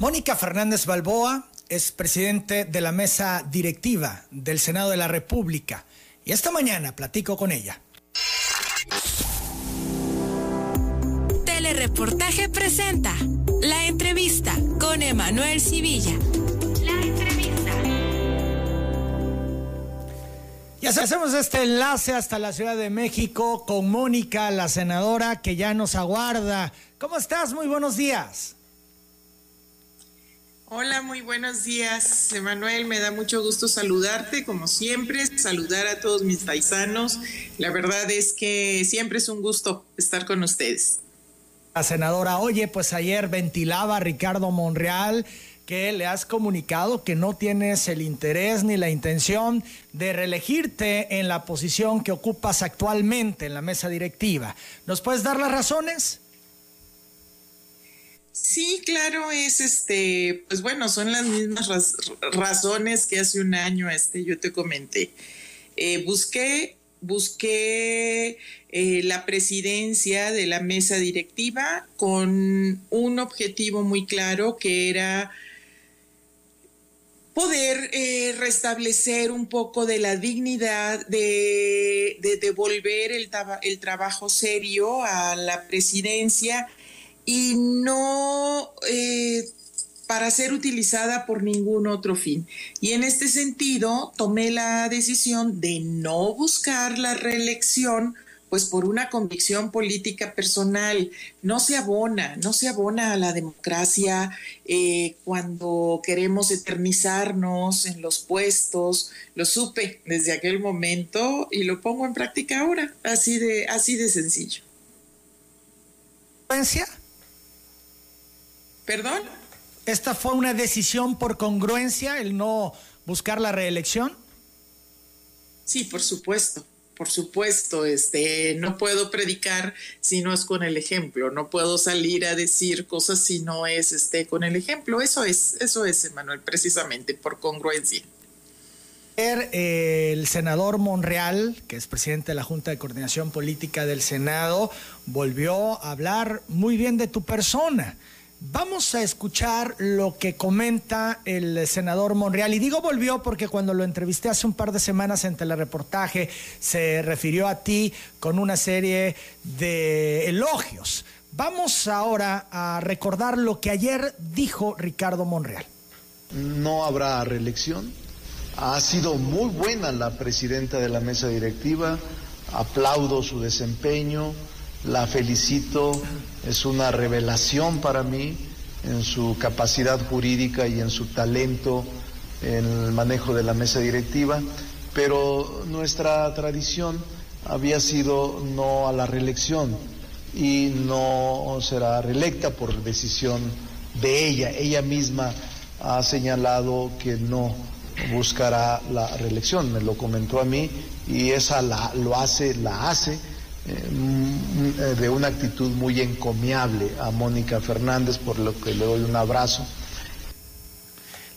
Mónica Fernández Balboa es presidente de la mesa directiva del Senado de la República y esta mañana platico con ella. Telereportaje presenta la entrevista con Emanuel Civilla. La entrevista. Y hacemos este enlace hasta la Ciudad de México con Mónica, la senadora que ya nos aguarda. ¿Cómo estás? Muy buenos días. Hola, muy buenos días, Emanuel. Me da mucho gusto saludarte, como siempre, saludar a todos mis paisanos. La verdad es que siempre es un gusto estar con ustedes. La senadora, oye, pues ayer ventilaba Ricardo Monreal que le has comunicado que no tienes el interés ni la intención de reelegirte en la posición que ocupas actualmente en la mesa directiva. ¿Nos puedes dar las razones? Sí, claro, es este, pues bueno, son las mismas razones que hace un año este, yo te comenté. Eh, busqué, busqué eh, la presidencia de la mesa directiva con un objetivo muy claro que era poder eh, restablecer un poco de la dignidad de, devolver el, el trabajo serio a la presidencia y no eh, para ser utilizada por ningún otro fin. Y en este sentido, tomé la decisión de no buscar la reelección pues por una convicción política personal. No se abona, no se abona a la democracia eh, cuando queremos eternizarnos en los puestos. Lo supe desde aquel momento y lo pongo en práctica ahora, así de, así de sencillo. ¿Perdón? ¿Esta fue una decisión por congruencia, el no buscar la reelección? Sí, por supuesto, por supuesto. Este, no puedo predicar si no es con el ejemplo, no puedo salir a decir cosas si no es este, con el ejemplo. Eso es, eso es, Emanuel, precisamente por congruencia. El senador Monreal, que es presidente de la Junta de Coordinación Política del Senado, volvió a hablar muy bien de tu persona Vamos a escuchar lo que comenta el senador Monreal. Y digo volvió porque cuando lo entrevisté hace un par de semanas en telereportaje se refirió a ti con una serie de elogios. Vamos ahora a recordar lo que ayer dijo Ricardo Monreal. No habrá reelección. Ha sido muy buena la presidenta de la mesa directiva. Aplaudo su desempeño la felicito, es una revelación para mí en su capacidad jurídica y en su talento en el manejo de la mesa directiva, pero nuestra tradición había sido no a la reelección y no será reelecta por decisión de ella. Ella misma ha señalado que no buscará la reelección, me lo comentó a mí y esa la, lo hace, la hace eh, de una actitud muy encomiable a Mónica Fernández, por lo que le doy un abrazo.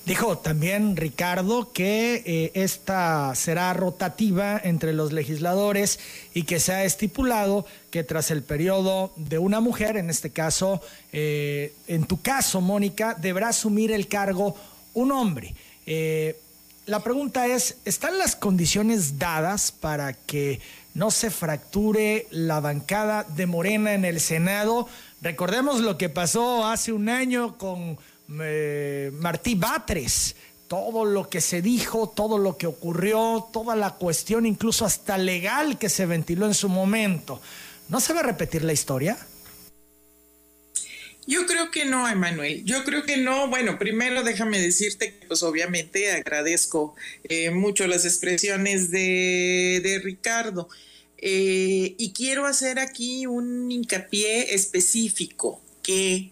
Dijo también Ricardo que eh, esta será rotativa entre los legisladores y que se ha estipulado que tras el periodo de una mujer, en este caso, eh, en tu caso, Mónica, deberá asumir el cargo un hombre. la pregunta es, ¿están las condiciones dadas para que no se fracture la bancada de Morena en el Senado. Recordemos lo que pasó hace un año con eh, Martí Batres, todo lo que se dijo, todo lo que ocurrió, toda la cuestión, incluso hasta legal que se ventiló en su momento. ¿No se va a repetir la historia? Yo creo que no, Emanuel. Yo creo que no. Bueno, primero déjame decirte que pues obviamente agradezco eh, mucho las expresiones de, de Ricardo. Eh, y quiero hacer aquí un hincapié específico que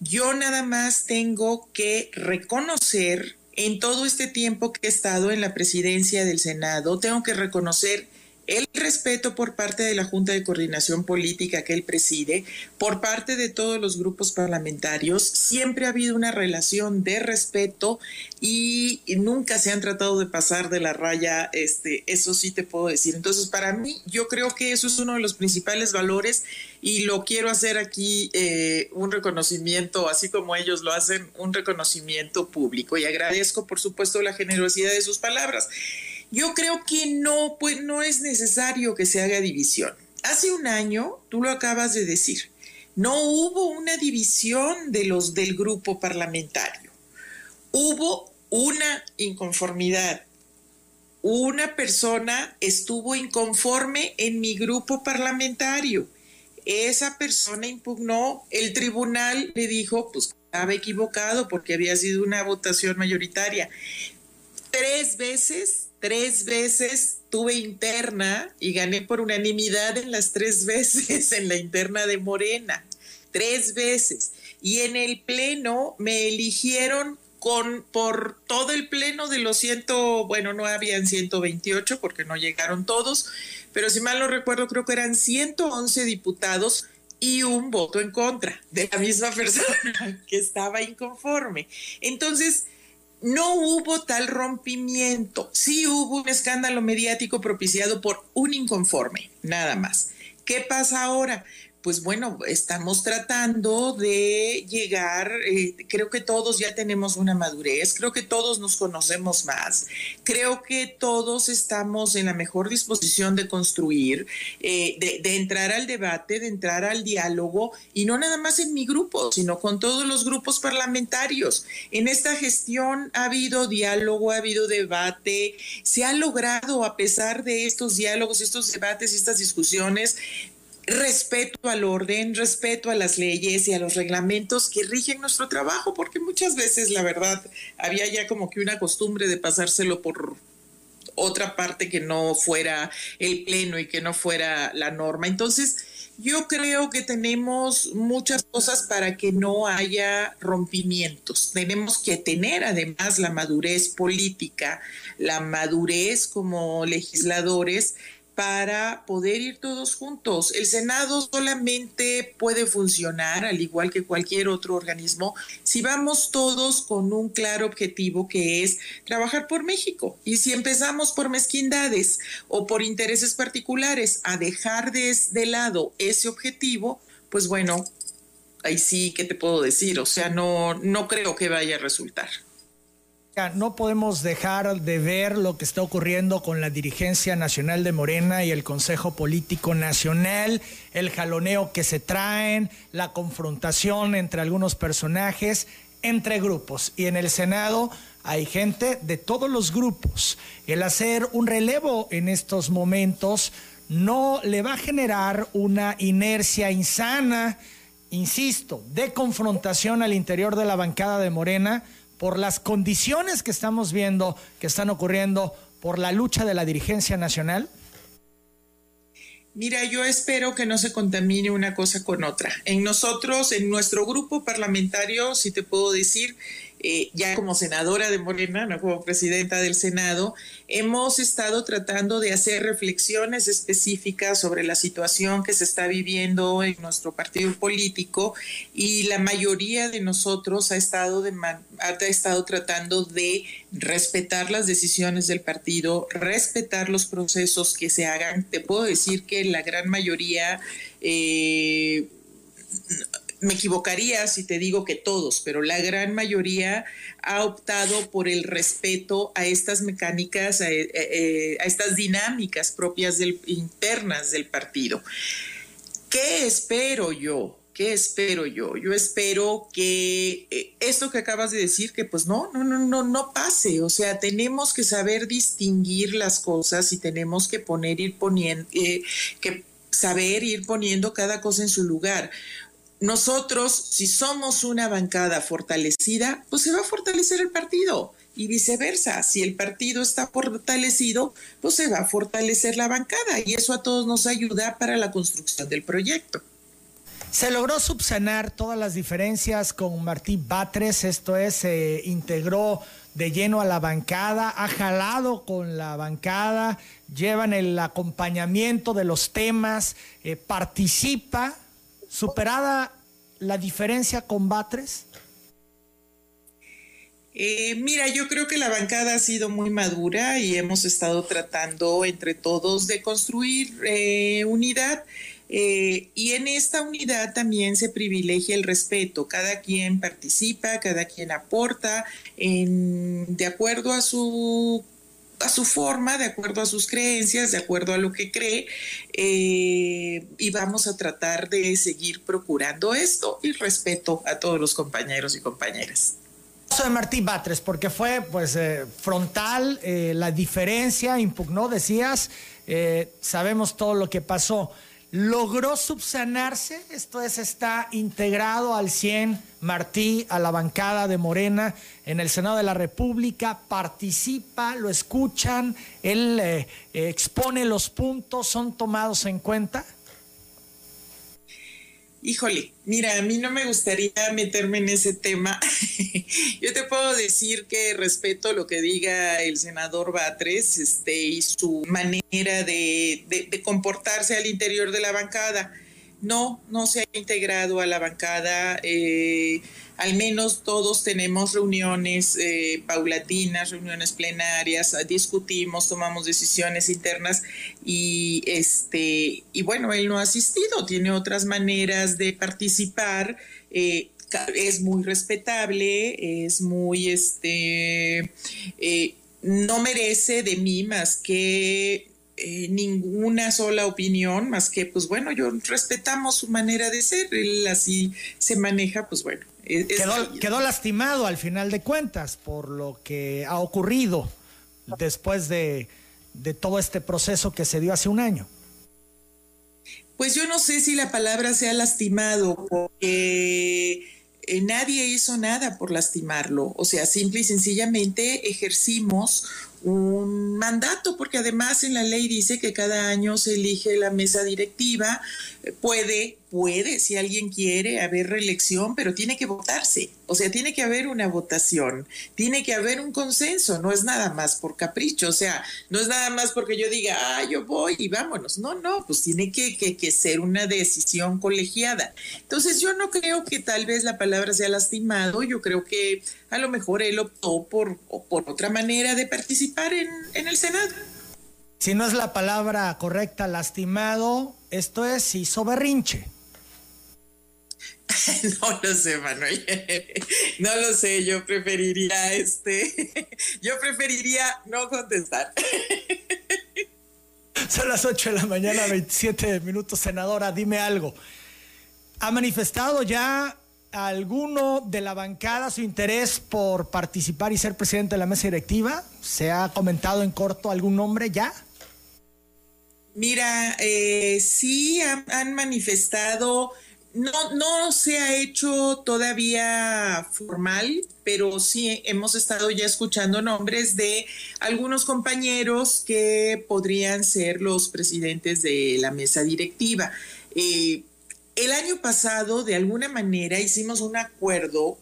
yo nada más tengo que reconocer en todo este tiempo que he estado en la presidencia del Senado, tengo que reconocer el respeto por parte de la Junta de Coordinación Política que él preside, por parte de todos los grupos parlamentarios. Siempre ha habido una relación de respeto y, nunca se han tratado de pasar de la raya, este, eso sí te puedo decir. Entonces, para mí, yo creo que eso es uno de los principales valores y lo quiero hacer aquí eh, un reconocimiento, así como ellos lo hacen, un reconocimiento público. Y agradezco, por supuesto, la generosidad de sus palabras. Yo creo que no, pues, no es necesario que se haga división. Hace un año, tú lo acabas de decir, no hubo una división de los del grupo parlamentario. Hubo una inconformidad. Una persona estuvo inconforme en mi grupo parlamentario. Esa persona impugnó, el tribunal le dijo, pues estaba equivocado porque había sido una votación mayoritaria. Tres veces tres veces tuve interna y gané por unanimidad en las tres veces en la interna de Morena, tres veces. Y en el pleno me eligieron con por todo el pleno de los ciento, bueno, no habían 128 porque no llegaron todos, pero si mal no recuerdo creo que eran 111 diputados y un voto en contra de la misma persona que estaba inconforme. Entonces, no hubo tal rompimiento. Sí hubo un escándalo mediático propiciado por un inconforme, nada más. ¿Qué pasa ahora? Pues bueno, estamos tratando de llegar, eh, creo que todos ya tenemos una madurez, creo que todos nos conocemos más, creo que todos estamos en la mejor disposición de construir, eh, de, entrar al debate, de entrar al diálogo, y no nada más en mi grupo, sino con todos los grupos parlamentarios. En esta gestión ha habido diálogo, ha habido debate, se ha logrado a pesar de estos diálogos, estos debates, estas discusiones, respeto al orden, respeto a las leyes y a los reglamentos que rigen nuestro trabajo, porque muchas veces, la verdad, había ya como que una costumbre de pasárselo por otra parte que no fuera el pleno y que no fuera la norma. Entonces, yo creo que tenemos muchas cosas para que no haya rompimientos. Tenemos que tener además la madurez política, la madurez como legisladores para poder ir todos juntos. El Senado solamente puede funcionar, al igual que cualquier otro organismo, si vamos todos con un claro objetivo que es trabajar por México. Y si empezamos por mezquindades o por intereses particulares a dejar de, lado ese objetivo, pues bueno, ahí sí, ¿qué te puedo decir? O sea, no, no creo que vaya a resultar. No podemos dejar de ver lo que está ocurriendo con la dirigencia nacional de Morena y el Consejo Político Nacional, el jaloneo que se traen, la confrontación entre algunos personajes, entre grupos. Y en el Senado hay gente de todos los grupos. El hacer un relevo en estos momentos no le va a generar una inercia insana, insisto, de confrontación al interior de la bancada de Morena por las condiciones que estamos viendo que están ocurriendo por la lucha de la dirigencia nacional? Mira, yo espero que no se contamine una cosa con otra. En nosotros, en nuestro grupo parlamentario, si te puedo decir, eh, ya como senadora de Morena, no como presidenta del Senado, hemos estado tratando de hacer reflexiones específicas sobre la situación que se está viviendo en nuestro partido político y la mayoría de nosotros ha estado, ha estado tratando de respetar las decisiones del partido, respetar los procesos que se hagan. Te puedo decir que la gran mayoría... Eh, me equivocaría si te digo que todos, pero la gran mayoría ha optado por el respeto a estas mecánicas, a, eh, eh, estas dinámicas propias internas del partido. ¿Qué espero yo? ¿Qué espero yo? Yo espero que eh, esto que acabas de decir, que pues no, no, no, no, no pase. O sea, tenemos que saber distinguir las cosas y tenemos que poner, ir poniendo, que saber ir poniendo cada cosa en su lugar nosotros, si somos una bancada fortalecida, pues se va a fortalecer el partido y viceversa. Si el partido está fortalecido, pues se va a fortalecer la bancada y eso a todos nos ayuda para la construcción del proyecto. Se logró subsanar todas las diferencias con Martí Batres, esto es, se integró de lleno a la bancada, ha jalado con la bancada, llevan el acompañamiento de los temas, eh, participa, superada la diferencia con Batres. Eh, mira, yo creo que la bancada ha sido muy madura y hemos estado tratando entre todos de construir eh, unidad. Eh, y en esta unidad también se privilegia el respeto. Cada quien participa, cada quien aporta de acuerdo a su a su forma, de acuerdo a sus creencias, de acuerdo a lo que cree, y vamos a tratar de seguir procurando esto y respeto a todos los compañeros y compañeras de Martí Batres, porque fue pues eh, frontal, eh, la diferencia impugnó, decías, eh, sabemos todo lo que pasó. ¿Logró subsanarse? Esto es, está integrado al 100 Martí, a la bancada de Morena en el Senado de la República, participa, lo escuchan, él expone los puntos, son tomados en cuenta. Híjole, mira, a mí no me gustaría meterme en ese tema. Yo te puedo decir que respeto lo que diga el senador Batres este, y su manera de, de comportarse al interior de la bancada. No, no se ha integrado a la bancada. Eh, al menos todos tenemos reuniones eh, paulatinas, reuniones plenarias, discutimos, tomamos decisiones internas y este y bueno, él no ha asistido, tiene otras maneras de participar. Eh, es muy respetable, es muy este no merece de mí más que eh, ninguna sola opinión más que, pues bueno, yo respetamos su manera de ser, él así se maneja, pues bueno. quedó, lastimado al final de cuentas por lo que ha ocurrido después de, de todo este proceso que se dio hace un año. Pues yo no sé si la palabra sea lastimado, porque eh, nadie hizo nada por lastimarlo. O sea, simple y sencillamente ejercimos un mandato, porque además en la ley dice que cada año se elige la mesa directiva, puede, puede, si alguien quiere, haber reelección, pero tiene que votarse, o sea, tiene que haber una votación, tiene que haber un consenso, no es nada más por capricho, o sea, no es nada más porque yo diga, ah, yo voy y vámonos, no, no, pues tiene que, que, que ser una decisión colegiada. Entonces yo no creo que tal vez la palabra sea lastimado, yo creo que a lo mejor él optó por, por otra manera de participar en, en el Senado. Si no es la palabra correcta, lastimado, esto es hizo berrinche. No lo sé, Manuel. No lo sé. Yo preferiría este. Yo preferiría no contestar. Son las 8 de la mañana, 27 minutos, senadora. Dime algo. ¿Ha manifestado ya alguno de la bancada su interés por participar y ser presidente de la mesa directiva? ¿Se ha comentado en corto algún nombre ya? Mira, eh, sí han, manifestado, no, no se ha hecho todavía formal, pero sí hemos estado ya escuchando nombres de algunos compañeros que podrían ser los presidentes de la mesa directiva. Eh, el año pasado, de alguna manera, hicimos un acuerdo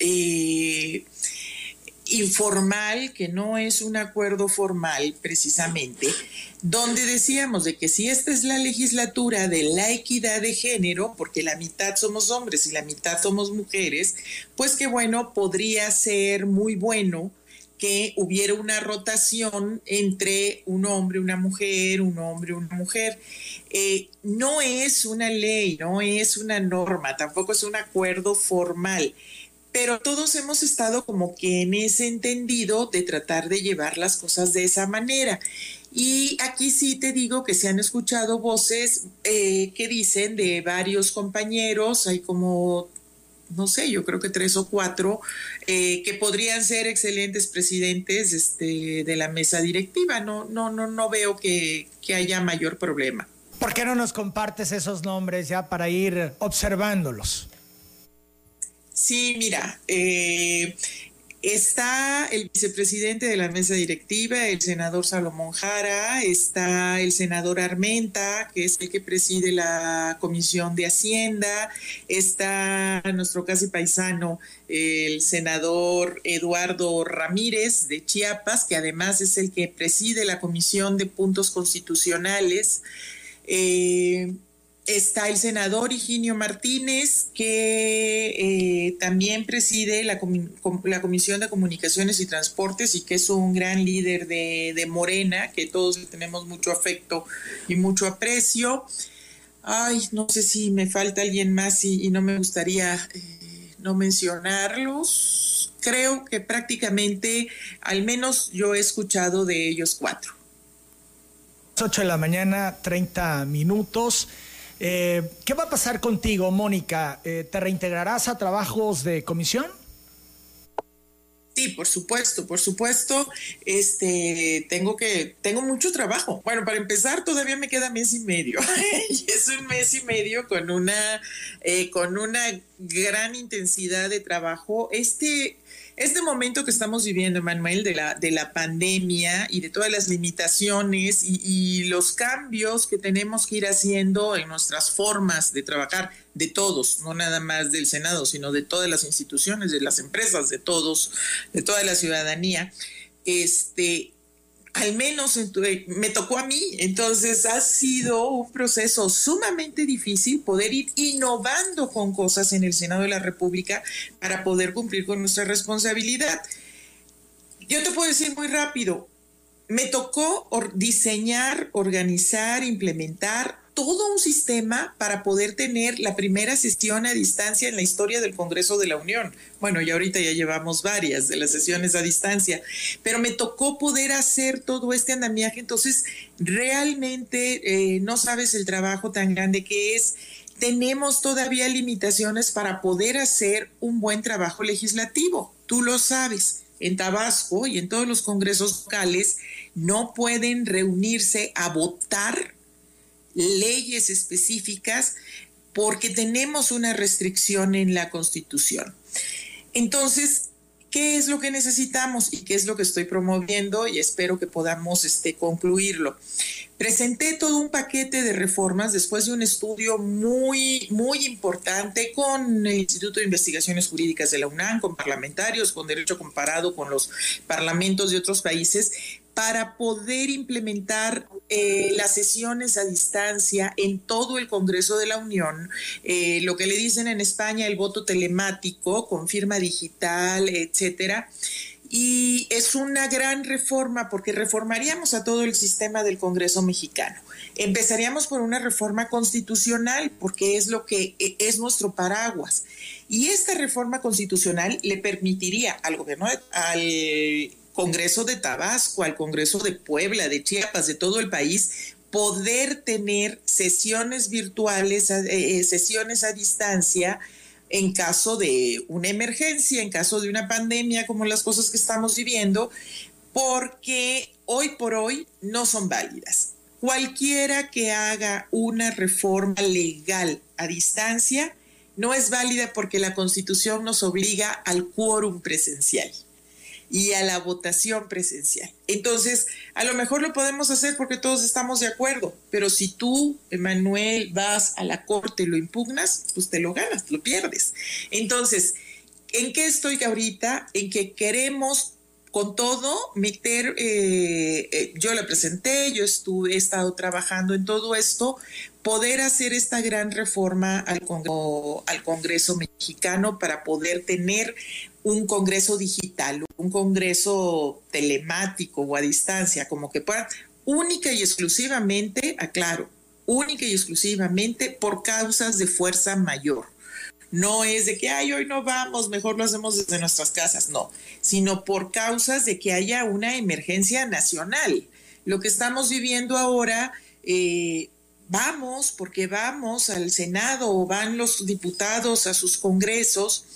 eh, informal, que no es un acuerdo formal precisamente, donde decíamos de que si esta es la legislatura de la equidad de género, porque la mitad somos hombres y la mitad somos mujeres, pues que bueno, podría ser muy bueno que hubiera una rotación entre un hombre, una mujer, un hombre, una mujer. Eh, no es una ley, no es una norma, tampoco es un acuerdo formal pero todos hemos estado como que en ese entendido de tratar de llevar las cosas de esa manera. Y aquí sí te digo que se han escuchado voces eh, que dicen de varios compañeros, hay como, no sé, yo creo que tres o cuatro, eh, que podrían ser excelentes presidentes este, de la mesa directiva. No, no, no, no veo que, que haya mayor problema. ¿Por qué no nos compartes esos nombres ya para ir observándolos? Sí, mira, eh, Está el vicepresidente de la mesa directiva, el senador Salomón Jara, está el senador Armenta, que es el que preside la Comisión de Hacienda, está nuestro casi paisano, el senador Eduardo Ramírez de Chiapas, que además es el que preside la Comisión de Puntos Constitucionales. Eh, está el senador Higinio Martínez, que eh, también preside la, Comisión de Comunicaciones y Transportes y que es un gran líder de, Morena, que todos tenemos mucho afecto y mucho aprecio. Ay, no sé si me falta alguien más y, no me gustaría eh, no mencionarlos. Creo que prácticamente, al menos yo he escuchado de ellos cuatro. 8 de la mañana, 30 minutos. Eh, ¿Qué va a pasar contigo, Mónica? Eh, ¿Te reintegrarás a trabajos de comisión? Sí, por supuesto, por supuesto. Este, tengo que, tengo mucho trabajo. Bueno, para empezar, todavía me queda mes y medio. y es un mes y medio con una, eh, con una gran intensidad de trabajo. Este, este momento que estamos viviendo, Manuel, de la, de la pandemia y de todas las limitaciones y, los cambios que tenemos que ir haciendo en nuestras formas de trabajar, de todos, no nada más del Senado, sino de todas las instituciones, de las empresas, de todos, de toda la ciudadanía, este, al menos me tocó a mí, entonces ha sido un proceso sumamente difícil poder ir innovando con cosas en el Senado de la República para poder cumplir con nuestra responsabilidad. Yo te puedo decir muy rápido, me tocó diseñar, organizar, implementar todo un sistema para poder tener la primera sesión a distancia en la historia del Congreso de la Unión. Bueno, y ahorita ya llevamos varias de las sesiones a distancia, pero me tocó poder hacer todo este andamiaje, entonces realmente eh, no sabes el trabajo tan grande que es. Tenemos todavía limitaciones para poder hacer un buen trabajo legislativo, tú lo sabes en Tabasco y en todos los congresos locales no pueden reunirse a votar leyes específicas porque tenemos una restricción en la Constitución. Entonces, ¿qué es lo que necesitamos y qué es lo que estoy promoviendo? Y espero que podamos este, concluirlo. Presenté todo un paquete de reformas después de un estudio muy, muy importante con el Instituto de Investigaciones Jurídicas de la UNAM, con parlamentarios, con derecho comparado con los parlamentos de otros países, para poder implementar eh, las sesiones a distancia en todo el Congreso de la Unión, eh, lo que le dicen en España el voto telemático con firma digital, etcétera. Y es una gran reforma porque reformaríamos a todo el sistema del Congreso mexicano. Empezaríamos por una reforma constitucional porque es lo que e, es nuestro paraguas. Y esta reforma constitucional le permitiría al gobierno, al Congreso de Tabasco, al Congreso de Puebla, de Chiapas, de todo el país, poder tener sesiones virtuales, eh, eh, sesiones a distancia en caso de una emergencia, en caso de una pandemia, como las cosas que estamos viviendo, porque hoy por hoy no son válidas. Cualquiera que haga una reforma legal a distancia no es válida porque la Constitución nos obliga al quórum presencial y a la votación presencial. Entonces, a lo mejor lo podemos hacer porque todos estamos de acuerdo, pero si tú, Emanuel, vas a la corte y lo impugnas, pues te lo ganas, lo pierdes. Entonces, ¿en qué estoy ahorita? En que queremos con todo meter, eh, eh, yo la presenté, yo estuve, he estado trabajando en todo esto, poder hacer esta gran reforma al, al Congreso mexicano para poder tener un congreso digital, un congreso telemático o a distancia, como que pueda, única y exclusivamente, aclaro, única y exclusivamente por causas de fuerza mayor. No es de que, ay, hoy no vamos, mejor lo hacemos desde nuestras casas, no, sino por causas de que haya una emergencia nacional. Lo que estamos viviendo ahora, eh, vamos, porque vamos al Senado o van los diputados a sus congresos,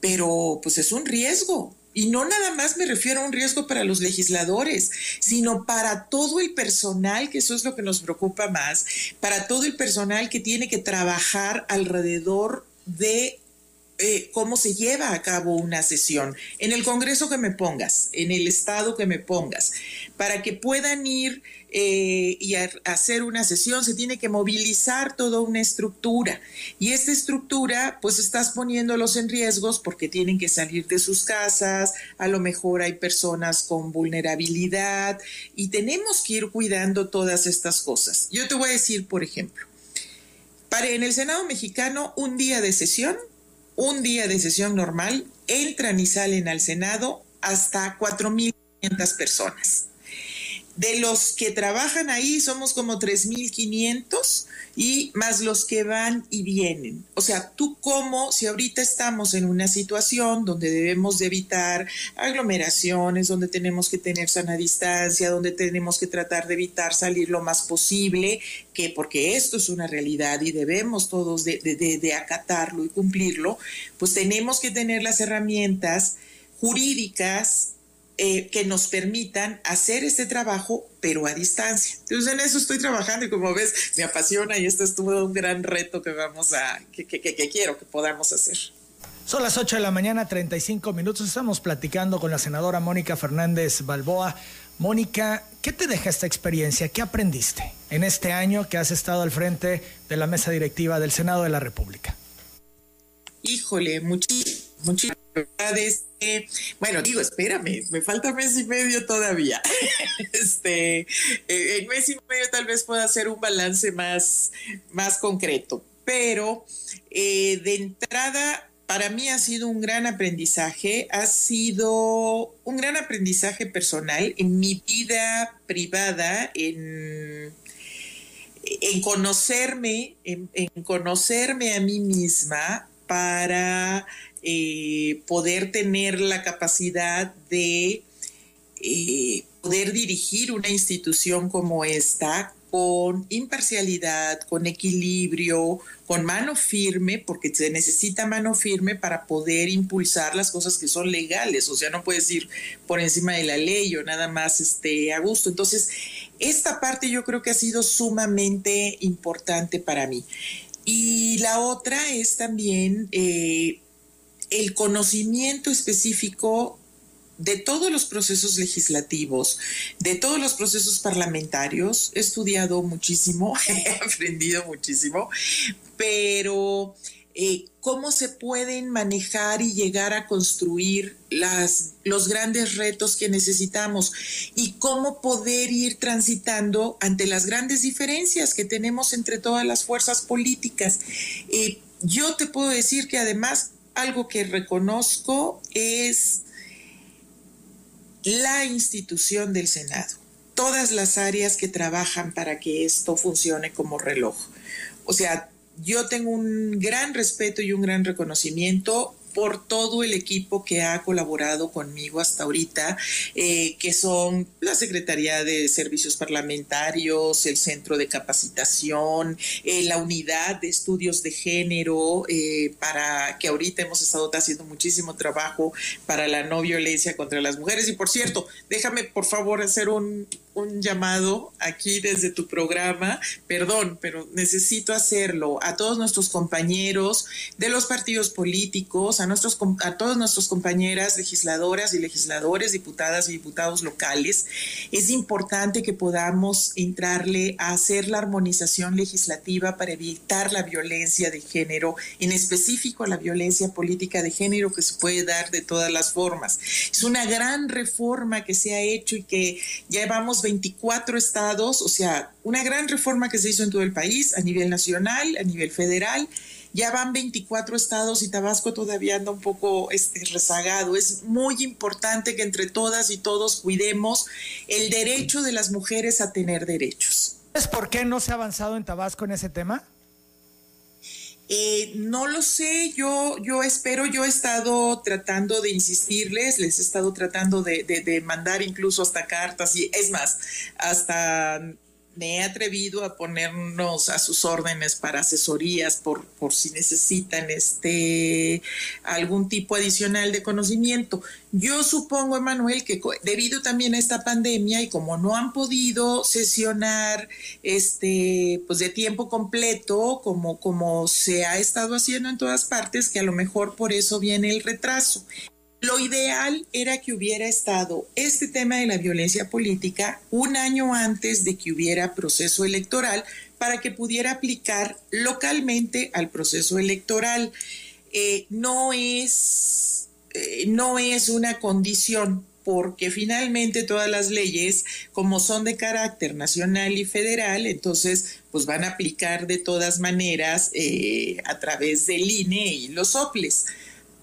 pero pues es un riesgo. Y no nada más me refiero a un riesgo para los legisladores, sino para todo el personal, que eso es lo que nos preocupa más, para todo el personal que tiene que trabajar alrededor de eh, cómo se lleva a cabo una sesión, en el Congreso que me pongas, en el Estado que me pongas, para que puedan ir eh, y hacer una sesión, se tiene que movilizar toda una estructura. Y esta estructura, pues estás poniéndolos en riesgos porque tienen que salir de sus casas, a lo mejor hay personas con vulnerabilidad y tenemos que ir cuidando todas estas cosas. Yo te voy a decir, por ejemplo, en el Senado mexicano, un día de sesión un día de sesión normal, entran y salen al Senado hasta 4.500 personas. De los que trabajan ahí somos como 3.500 y más los que van y vienen. O sea, tú como si ahorita estamos en una situación donde debemos de evitar aglomeraciones, donde tenemos que tener sana distancia, donde tenemos que tratar de evitar salir lo más posible, que porque esto es una realidad y debemos todos de, de acatarlo y cumplirlo, pues tenemos que tener las herramientas jurídicas eh, que nos permitan hacer este trabajo, pero a distancia. Entonces en eso estoy trabajando y como ves, me apasiona y esto es todo un gran reto que vamos a, que, que, que quiero que podamos hacer. Son las 8 de la mañana, 35 minutos. Estamos platicando con la senadora Mónica Fernández Balboa. Mónica, ¿qué te deja esta experiencia? ¿Qué aprendiste en este año que has estado al frente de la mesa directiva del Senado de la República? Híjole, muchísimo, bueno, digo, espérame, me falta mes y medio todavía. este, eh, en mes y medio tal vez pueda hacer un balance más, más concreto, pero eh, de entrada, para mí ha sido un gran aprendizaje, ha sido un gran aprendizaje personal en mi vida privada, en, en conocerme, en conocerme a mí misma para eh, poder tener la capacidad de eh, poder dirigir una institución como esta con imparcialidad, con equilibrio, con mano firme, porque se necesita mano firme para poder impulsar las cosas que son legales, o sea, no puedes ir por encima de la ley o nada más este, a gusto. Entonces, esta parte yo creo que ha sido sumamente importante para mí. Y la otra es también eh, el conocimiento específico de todos los procesos legislativos, de todos los procesos parlamentarios. He estudiado muchísimo, he aprendido muchísimo, pero eh, cómo se pueden manejar y llegar a construir las, los grandes retos que necesitamos y cómo poder ir transitando ante las grandes diferencias que tenemos entre todas las fuerzas políticas. Eh, yo te puedo decir que además algo que reconozco es la institución del Senado, todas las áreas que trabajan para que esto funcione como reloj. O sea, yo tengo un gran respeto y un gran reconocimiento por todo el equipo que ha colaborado conmigo hasta ahorita, eh, que son la Secretaría de Servicios Parlamentarios, el Centro de Capacitación, eh, la Unidad de Estudios de Género, eh, para que ahorita hemos estado haciendo muchísimo trabajo para la no violencia contra las mujeres. Y por cierto, déjame por favor hacer un, un llamado aquí desde tu programa, perdón, pero necesito hacerlo a todos nuestros compañeros de los partidos políticos, a, nuestros, a todas nuestras compañeras legisladoras y legisladores, diputadas y diputados locales. Es importante que podamos entrarle a hacer la armonización legislativa para evitar la violencia de género, en específico la violencia política de género que se puede dar de todas las formas. Es una gran reforma que se ha hecho y que ya vamos 24 estados, o sea, una gran reforma que se hizo en todo el país, a nivel nacional, a nivel federal. Ya van 24 estados y Tabasco todavía anda un poco este, rezagado. Es muy importante que entre todas y todos cuidemos el derecho de las mujeres a tener derechos. ¿Es por qué no se ha avanzado en Tabasco en ese tema? Eh, no lo sé, yo, yo espero, yo he estado tratando de insistirles, les he estado tratando de, de, mandar incluso hasta cartas y es más, hasta me he atrevido a ponernos a sus órdenes para asesorías por, por si necesitan este algún tipo adicional de conocimiento. Yo supongo, Emanuel, que debido también a esta pandemia y como no han podido sesionar este pues de tiempo completo como, como se ha estado haciendo en todas partes, que a lo mejor por eso viene el retraso. Lo ideal era que hubiera estado este tema de la violencia política un año antes de que hubiera proceso electoral para que pudiera aplicar localmente al proceso electoral. Eh, no, es, eh, no es una condición porque finalmente todas las leyes, como son de carácter nacional y federal, entonces pues van a aplicar de todas maneras eh, a través del INE y los OPLES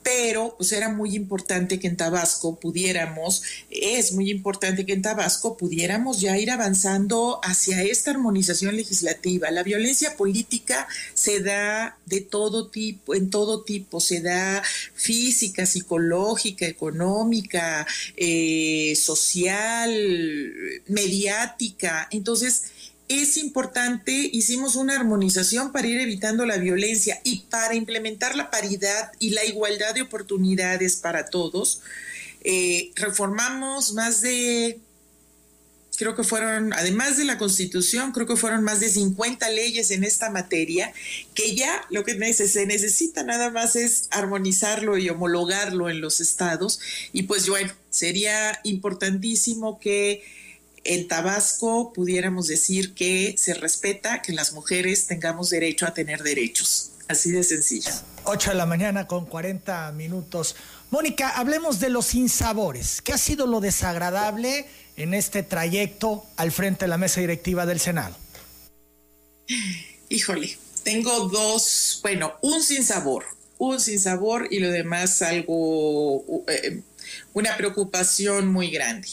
pero pues era muy importante que en Tabasco pudiéramos, es muy importante que en Tabasco pudiéramos ya ir avanzando hacia esta armonización legislativa. La violencia política se da de todo tipo, en todo tipo, se da física, psicológica, económica, eh, social, mediática. Entonces, es importante, hicimos una armonización para ir evitando la violencia y para implementar la paridad y la igualdad de oportunidades para todos. Eh, reformamos más de, creo que fueron, además de la constitución, creo que fueron más de 50 leyes en esta materia, que ya lo que se necesita nada más es armonizarlo y homologarlo en los estados. Y pues bueno, sería importantísimo que en Tabasco pudiéramos decir que se respeta que las mujeres tengamos derecho a tener derechos. Así de sencillo. 8 de la mañana con 40 minutos. Mónica, hablemos de los sinsabores. ¿Qué ha sido lo desagradable en este trayecto al frente de la mesa directiva del Senado? Híjole, tengo dos, bueno, un sinsabor, un sinsabor y lo demás algo, eh, una preocupación muy grande.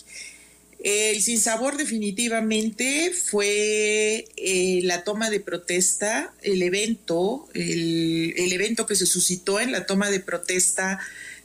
El sinsabor definitivamente fue eh, la toma de protesta, el evento, el, evento que se suscitó en la toma de protesta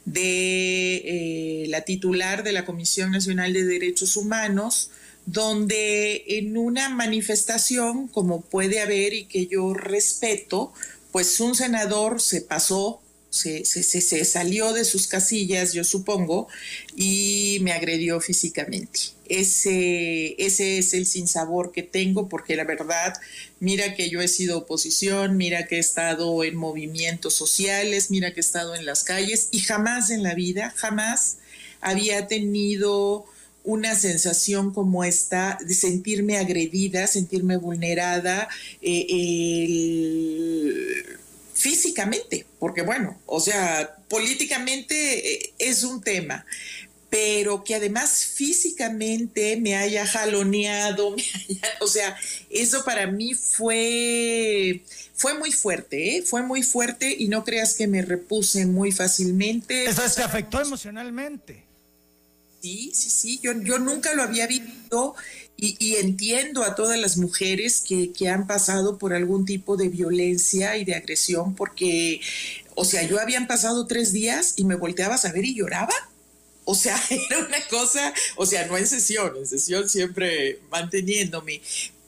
de eh, la titular de la Comisión Nacional de Derechos Humanos, donde en una manifestación, como puede haber y que yo respeto, pues un senador se pasó se, se, salió de sus casillas, yo supongo, y me agredió físicamente. Ese, ese es el sinsabor que tengo, porque la verdad, mira que yo he sido oposición, mira que he estado en movimientos sociales, mira que he estado en las calles, y jamás en la vida, jamás había tenido una sensación como esta de sentirme agredida, sentirme vulnerada, eh, el físicamente, porque bueno, o sea, políticamente eh, es un tema, pero que además físicamente me haya jaloneado, o sea, eso para mí fue, fue muy fuerte, ¿eh? fue muy fuerte y no creas que me repuse muy fácilmente. Eso te afectó emocionalmente. Sí, sí, sí, yo, yo nunca lo había visto y, entiendo a todas las mujeres que, que, han pasado por algún tipo de violencia y de agresión, porque, o sea, yo habían pasado tres días y me volteaba a saber y lloraba. O sea, era una cosa, o sea, no en sesión, en sesión siempre manteniéndome,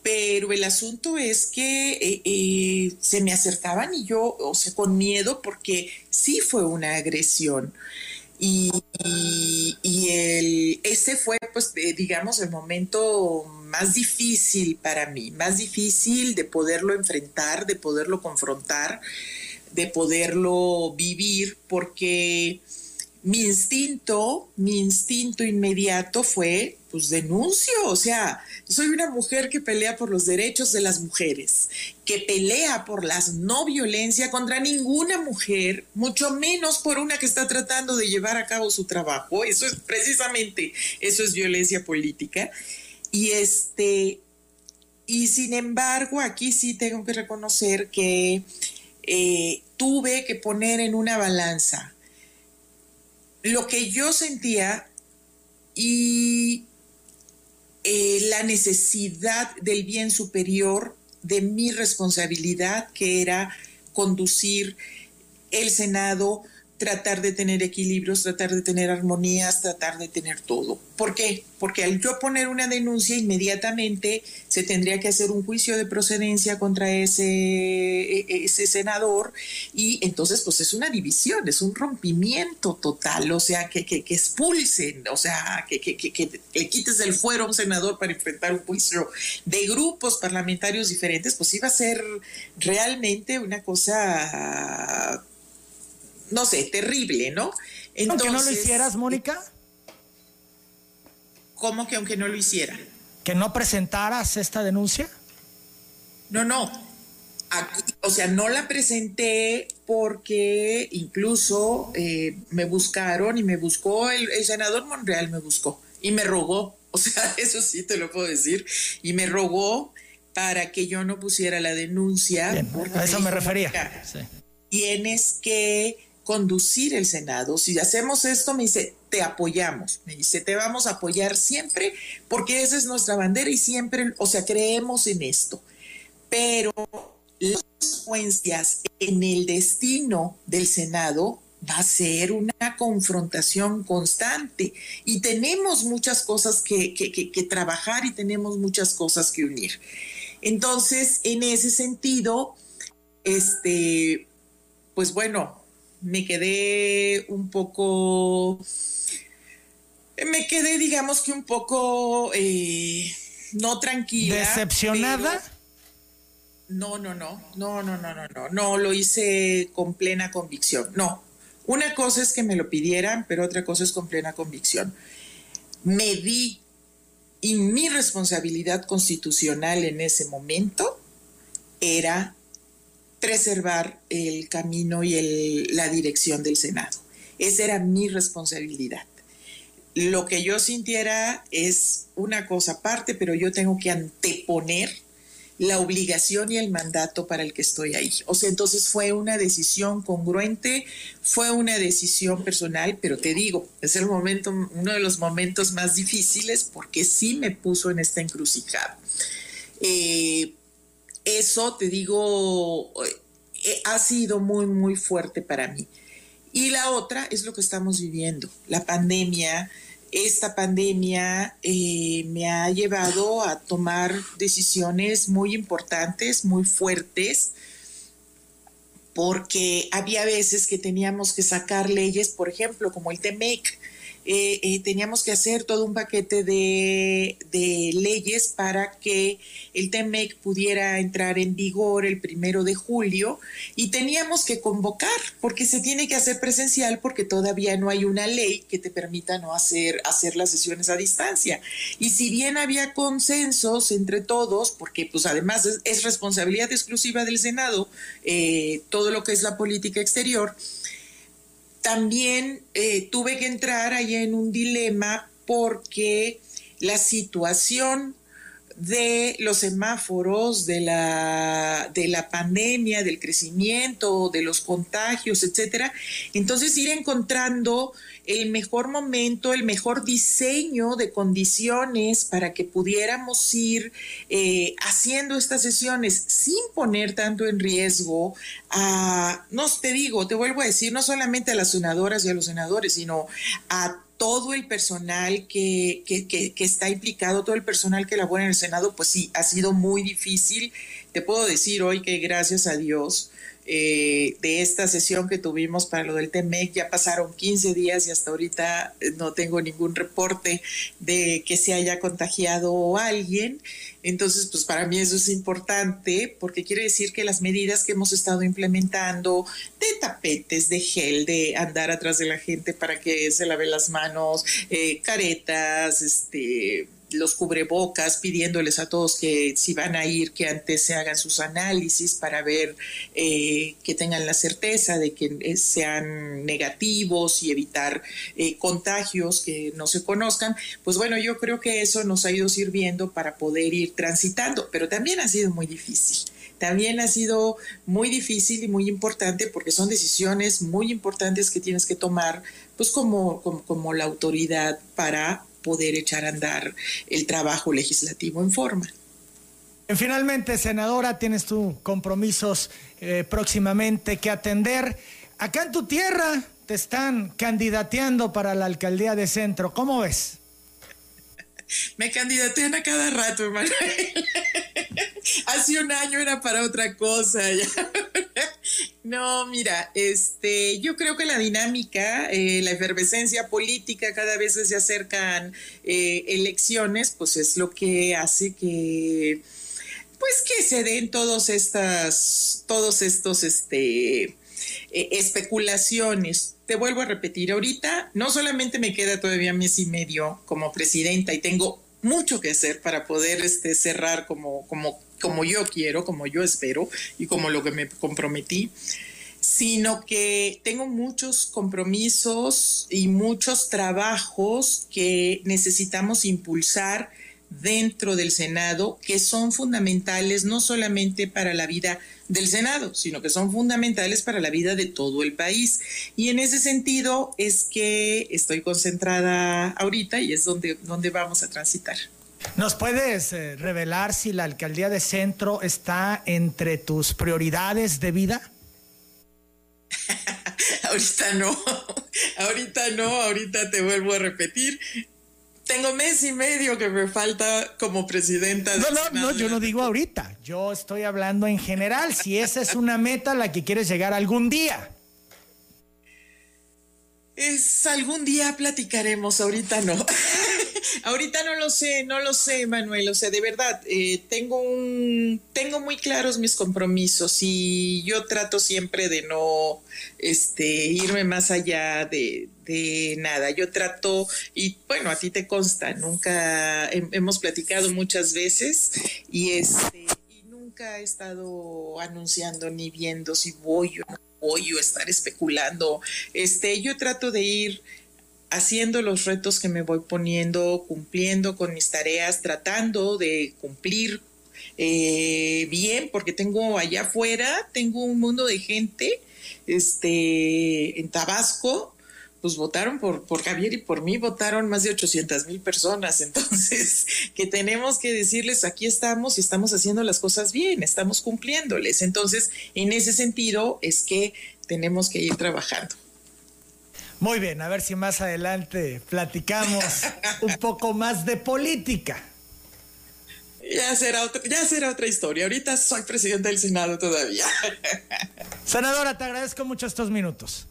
pero el asunto es que eh, eh, se me acercaban y yo, o sea, con miedo, porque sí fue una agresión. Y, y, ese fue, pues, digamos, el momento más difícil para mí, más difícil de poderlo enfrentar, de poderlo confrontar, de poderlo vivir, porque mi instinto, mi instinto inmediato fue, pues denuncio, o sea, soy una mujer que pelea por los derechos de las mujeres, que pelea por la no violencia contra ninguna mujer, mucho menos por una que está tratando de llevar a cabo su trabajo. Eso es precisamente, eso es violencia política. Y este, y sin embargo, aquí sí tengo que reconocer que eh, tuve que poner en una balanza lo que yo sentía y eh, la necesidad del bien superior de mi responsabilidad, que era conducir el Senado tratar de tener equilibrios, tratar de tener armonías, tratar de tener todo. ¿Por qué? Porque al yo poner una denuncia inmediatamente se tendría que hacer un juicio de procedencia contra ese, e, ese senador y entonces pues es una división, es un rompimiento total, o sea, que, que, expulsen, o sea, que, que, que, le quites el fuero a un senador para enfrentar un juicio de grupos parlamentarios diferentes, pues iba a ser realmente una cosa no sé, terrible, ¿no? Entonces, ¿Aunque no lo hicieras, Mónica? ¿Cómo que aunque no lo hiciera? ¿Que no presentaras esta denuncia? No, no. o sea, no la presenté porque incluso eh, me buscaron y me buscó, el, senador Monreal me buscó y me rogó, o sea, eso sí te lo puedo decir, y me rogó para que yo no pusiera la denuncia. a eso me refería. Tienes que conducir el Senado. Si hacemos esto, me dice, te apoyamos. Me dice, te vamos a apoyar siempre porque esa es nuestra bandera y siempre, o sea, creemos en esto. Pero las consecuencias en el destino del Senado va a ser una confrontación constante y tenemos muchas cosas que, que trabajar y tenemos muchas cosas que unir. Entonces, en ese sentido, este, pues bueno, me quedé un poco, me quedé digamos que un poco eh, no tranquila. ¿Decepcionada? No, no, no, no, no, no, no, no, no, lo hice con plena convicción, no. Una cosa es que me lo pidieran, pero otra cosa es con plena convicción. Me di y mi responsabilidad constitucional en ese momento era preservar el camino y la dirección del Senado. Esa era mi responsabilidad. Lo que yo sintiera es una cosa aparte, pero yo tengo que anteponer la obligación y el mandato para el que estoy ahí. O sea, entonces fue una decisión congruente, fue una decisión personal, pero te digo, es el momento, uno de los momentos más difíciles porque sí me puso en esta encrucijada. Eh, eso, te digo, eh, ha sido muy, muy fuerte para mí. Y la otra es lo que estamos viviendo, la pandemia. Esta pandemia eh, me ha llevado a tomar decisiones muy importantes, muy fuertes, porque había veces que teníamos que sacar leyes, por ejemplo, como el TEMEC, eh, eh, teníamos que hacer todo un paquete de, leyes para que el TEMEC pudiera entrar en vigor el primero de julio y teníamos que convocar porque se tiene que hacer presencial porque todavía no hay una ley que te permita no hacer, hacer las sesiones a distancia. Y si bien había consensos entre todos, porque pues además es, responsabilidad exclusiva del Senado, eh, todo lo que es la política exterior, también eh, tuve que entrar ahí en un dilema porque la situación de los semáforos, de la, de la pandemia, del crecimiento, de los contagios, etcétera. Entonces, ir encontrando el mejor momento, el mejor diseño de condiciones para que pudiéramos ir eh, haciendo estas sesiones sin poner tanto en riesgo a, no te digo, te vuelvo a decir, no solamente a las senadoras y a los senadores, sino a todo el personal que, que, que, está implicado, todo el personal que labora en el Senado, pues sí, ha sido muy difícil. Te puedo decir hoy que gracias a Dios, eh, de esta sesión que tuvimos para lo del TEMEC. Ya pasaron 15 días y hasta ahorita eh, no tengo ningún reporte de que se haya contagiado alguien. Entonces, pues para mí eso es importante porque quiere decir que las medidas que hemos estado implementando de tapetes, de gel, de andar atrás de la gente para que se lave las manos, eh, caretas, este los cubrebocas, pidiéndoles a todos que si van a ir, que antes se hagan sus análisis para ver eh, que tengan la certeza de que eh, sean negativos y evitar eh, contagios que no se conozcan, pues bueno, yo creo que eso nos ha ido sirviendo para poder ir transitando, pero también ha sido muy difícil. También ha sido muy difícil y muy importante porque son decisiones muy importantes que tienes que tomar, pues como, como, como la autoridad para poder echar a andar el trabajo legislativo en forma. Finalmente, senadora, tienes tus compromisos eh, próximamente que atender. Acá en tu tierra te están candidateando para la alcaldía de centro. ¿Cómo ves? Me candidatean a cada rato, Emanuel. Hace un año era para otra cosa. no, mira, este, yo creo que la dinámica, eh, la efervescencia política, cada vez se acercan eh, elecciones, pues es lo que hace que, pues que se den todos estas, todos estos, este, eh, especulaciones. Te vuelvo a repetir, ahorita no solamente me queda todavía mes y medio como presidenta y tengo mucho que hacer para poder este, cerrar como, como, como yo quiero, como yo espero y como lo que me comprometí, sino que tengo muchos compromisos y muchos trabajos que necesitamos impulsar dentro del Senado que son fundamentales no solamente para la vida del Senado, sino que son fundamentales para la vida de todo el país. Y en ese sentido es que estoy concentrada ahorita y es donde, donde vamos a transitar. ¿Nos puedes eh, revelar si la alcaldía de centro está entre tus prioridades de vida? ahorita no, ahorita no, ahorita te vuelvo a repetir. Tengo mes y medio que me falta como presidenta. No, no, no, yo no digo ahorita. Yo estoy hablando en general. Si esa es una meta a la que quieres llegar algún día. Es algún día platicaremos, ahorita no. ahorita no lo sé, no lo sé, Manuel. O sea, de verdad, eh, tengo un, tengo muy claros mis compromisos y yo trato siempre de no, este, irme más allá de, de nada. Yo trato y bueno, a ti te consta, nunca hemos platicado muchas veces y este, nunca he estado anunciando ni viendo si voy o no voy o estar especulando. Este, yo trato de ir haciendo los retos que me voy poniendo, cumpliendo con mis tareas, tratando de cumplir eh, bien, porque tengo allá afuera, tengo un mundo de gente, este, en Tabasco, pues votaron por, por Javier y por mí, votaron más de 800 mil personas. Entonces, que tenemos que decirles, aquí estamos y estamos haciendo las cosas bien, estamos cumpliéndoles. Entonces, en ese sentido es que tenemos que ir trabajando. Muy bien, a ver si más adelante platicamos un poco más de política. Ya será, otra, ya será otra historia. Ahorita soy presidente del Senado todavía. Senadora, te agradezco mucho estos minutos.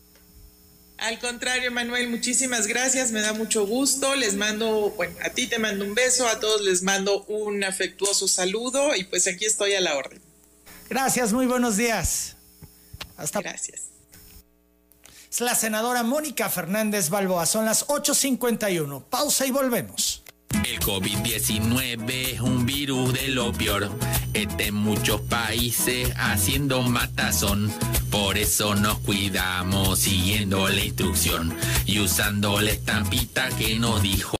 Al contrario, Manuel, muchísimas gracias, me da mucho gusto. Les mando, bueno, a ti te mando un beso, a todos les mando un afectuoso saludo y pues aquí estoy a la orden. Gracias, muy buenos días. Hasta Gracias. La senadora Mónica Fernández Balboa, son las 8:51. Pausa y volvemos. El COVID-19 es un virus de lo peor. Está en muchos países haciendo matazón. Por eso nos cuidamos siguiendo la instrucción y usando la estampita que nos dijo.